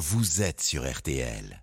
vous êtes sur RTL.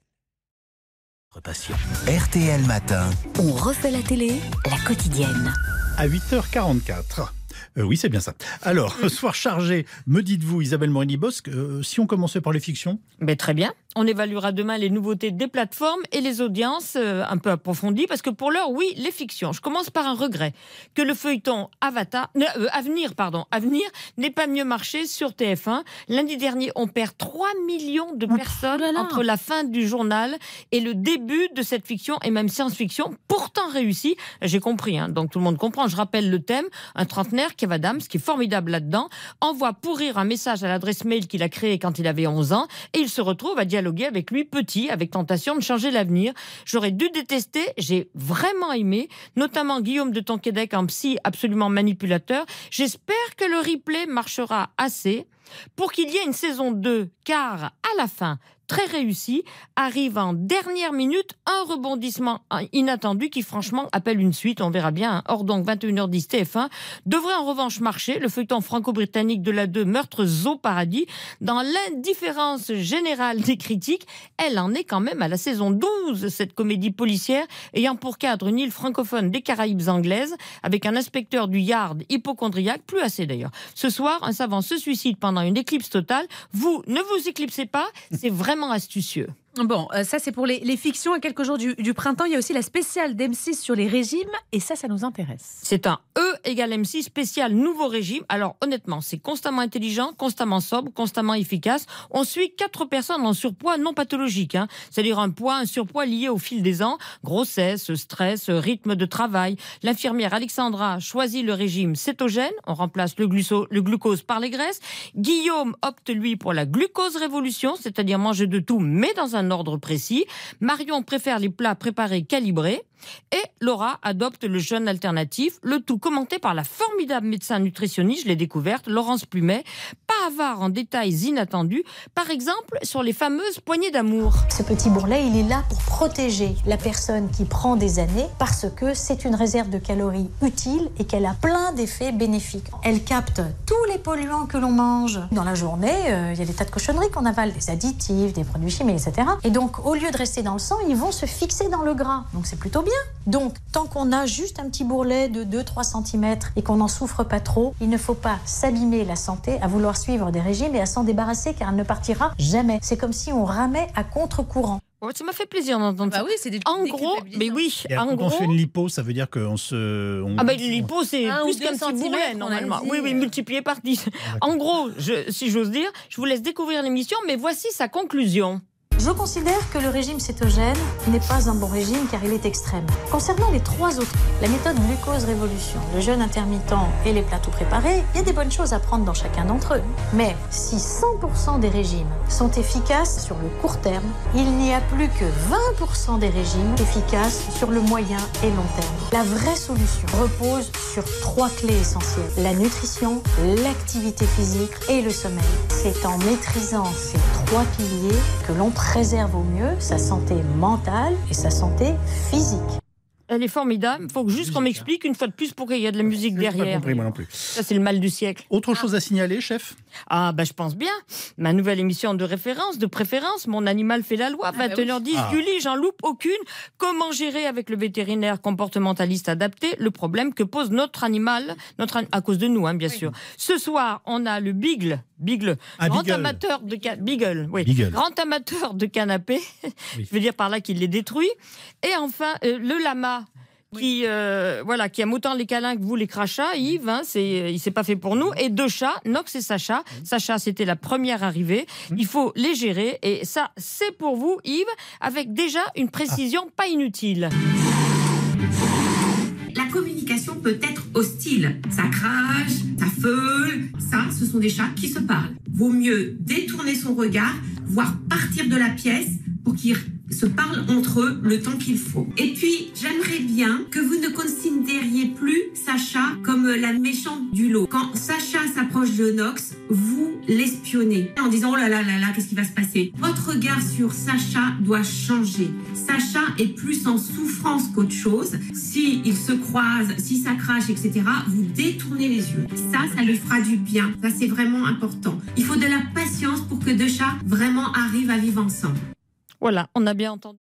Passion. RTL Matin. On refait la télé, la quotidienne. À 8h44. Euh, oui, c'est bien ça. Alors, soir chargé, me dites-vous, Isabelle Morini-Bosque, euh, si on commençait par les fictions? Mais Très bien. On évaluera demain les nouveautés des plateformes et les audiences euh, un peu approfondies, parce que pour l'heure, oui, les fictions. Je commence par un regret que le feuilleton Avatar, euh, Avenir, pardon, Avenir n'ait pas mieux marché sur TF1. Lundi dernier, on perd 3 millions de personnes entre la fin du journal et le début de cette fiction et même science-fiction, pourtant réussie. J'ai compris, hein, donc tout le monde comprend. Je rappelle le thème un trentenaire, Kev Adams, qui est formidable là-dedans, envoie pourrir un message à l'adresse mail qu'il a créée quand il avait 11 ans et il se retrouve à dialoguer avec lui petit, avec tentation de changer l'avenir. J'aurais dû détester, j'ai vraiment aimé, notamment Guillaume de Tonquédec, un psy absolument manipulateur. J'espère que le replay marchera assez pour qu'il y ait une saison 2, car à la fin, très réussi, arrive en dernière minute un rebondissement inattendu qui franchement appelle une suite, on verra bien. Or donc 21h10 TF1 devrait en revanche marcher, le feuilleton franco-britannique de la 2 Meurtre Zo Paradis, dans l'indifférence générale des critiques, elle en est quand même à la saison 12, cette comédie policière ayant pour cadre une île francophone des Caraïbes anglaises, avec un inspecteur du Yard hypochondriaque, plus assez d'ailleurs. Ce soir, un savant se suicide pendant une éclipse totale. Vous, ne vous éclipsez pas, c'est vraiment astucieux. Bon, euh, ça c'est pour les, fictions. À quelques jours du, printemps, il y a aussi la spéciale d'M6 sur les régimes, et ça, ça nous intéresse. C'est un E égale M6 spécial nouveau régime. Alors honnêtement, c'est constamment intelligent, constamment sobre, constamment efficace. On suit quatre personnes en surpoids non pathologique, hein. c'est-à-dire un poids, un surpoids lié au fil des ans, grossesse, stress, rythme de travail. L'infirmière Alexandra choisit le régime cétogène, on remplace le, le glucose par les graisses. Guillaume opte lui pour la glucose révolution, c'est-à-dire manger de tout mais dans un ordre précis. Marion préfère les plats préparés calibrés. Et Laura adopte le jeûne alternatif, le tout commenté par la formidable médecin nutritionniste, je l'ai découverte, Laurence Plumet, pas avare en détails inattendus, par exemple sur les fameuses poignées d'amour. Ce petit bourrelet, il est là pour protéger la personne qui prend des années parce que c'est une réserve de calories utile et qu'elle a plein d'effets bénéfiques. Elle capte tous les polluants que l'on mange. Dans la journée, euh, il y a des tas de cochonneries qu'on avale, des additifs, des produits chimiques, etc. Et donc, au lieu de rester dans le sang, ils vont se fixer dans le gras. Donc, c'est plutôt bien. Donc, tant qu'on a juste un petit bourrelet de 2-3 cm et qu'on n'en souffre pas trop, il ne faut pas s'abîmer la santé à vouloir suivre des régimes et à s'en débarrasser car elle ne partira jamais. C'est comme si on ramait à contre-courant. ça m'a fait plaisir d'entendre bah ça. oui, c'est des En gros, mais oui, en gros. on fait une lipo, ça veut dire qu'on se. Ah, bah, une lipo, c'est plus qu'un petit bourrelet, normalement. Oui, oui, multiplié par 10. En gros, je, si j'ose dire, je vous laisse découvrir l'émission, mais voici sa conclusion. Je considère que le régime cétogène n'est pas un bon régime car il est extrême. Concernant les trois autres, la méthode glucose révolution, le jeûne intermittent et les plats tout préparés, il y a des bonnes choses à prendre dans chacun d'entre eux. Mais si 100% des régimes sont efficaces sur le court terme, il n'y a plus que 20% des régimes efficaces sur le moyen et long terme. La vraie solution repose sur trois clés essentielles. La nutrition, l'activité physique et le sommeil. C'est en maîtrisant ces trois piliers que l'on préserve au mieux sa santé mentale et sa santé physique. Elle est formidable. Il faut juste qu'on m'explique une fois de plus pourquoi il y a de la musique derrière. Pas compris, moi non plus. Ça, c'est le mal du siècle. Autre chose à signaler, chef? Ah, bah, je pense bien. Ma nouvelle émission de référence, de préférence, Mon animal fait la loi, 21h10, ah, bah j'en loupe aucune. Comment gérer avec le vétérinaire comportementaliste adapté le problème que pose notre animal, notre, à cause de nous, hein, bien sûr. Ce soir, on a le Bigle Bigle, ah, grand amateur de Beagle, oui, grand amateur de canapé. Je veux dire par là qu'il les détruit. Et enfin, euh, le lama. Qui euh, voilà qui aime autant les câlins que vous les crachats Yves hein, c'est il s'est pas fait pour nous. Et deux chats Nox et Sacha. Sacha c'était la première arrivée. Il faut les gérer. Et ça c'est pour vous Yves avec déjà une précision ah. pas inutile communication peut être hostile. Ça crache, ça feule. Ça, ce sont des chats qui se parlent. Vaut mieux détourner son regard, voire partir de la pièce pour qu'il se parlent entre eux le temps qu'il faut. Et puis, j'aimerais bien que vous ne considériez plus Sacha comme la méchante du lot. Quand Sacha s'approche de Nox, vous l'espionnez en disant oh là là là là, qu'est-ce qui va se passer? Votre regard sur Sacha doit changer. Sacha est plus en souffrance qu'autre chose. Si il se croise, si ça crache, etc., vous détournez les yeux. Ça, ça lui fera du bien. Ça, c'est vraiment important. Il faut de la patience pour que deux chats vraiment arrivent à vivre ensemble. Voilà, on a bien entendu.